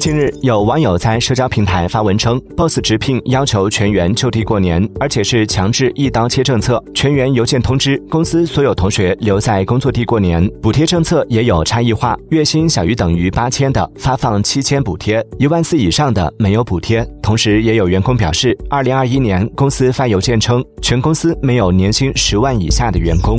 近日有网友在社交平台发文称 boss 直聘要求全员就地过年而且是强制一刀切政策全员邮件通知公司所有同学留在工作地过年补贴政策也有差异化月薪小于等于八千的发放七千补贴一万四以上的没有补贴。同时也有员工表示二零二一年公司发邮件称全公司没有年薪十万以下的员工。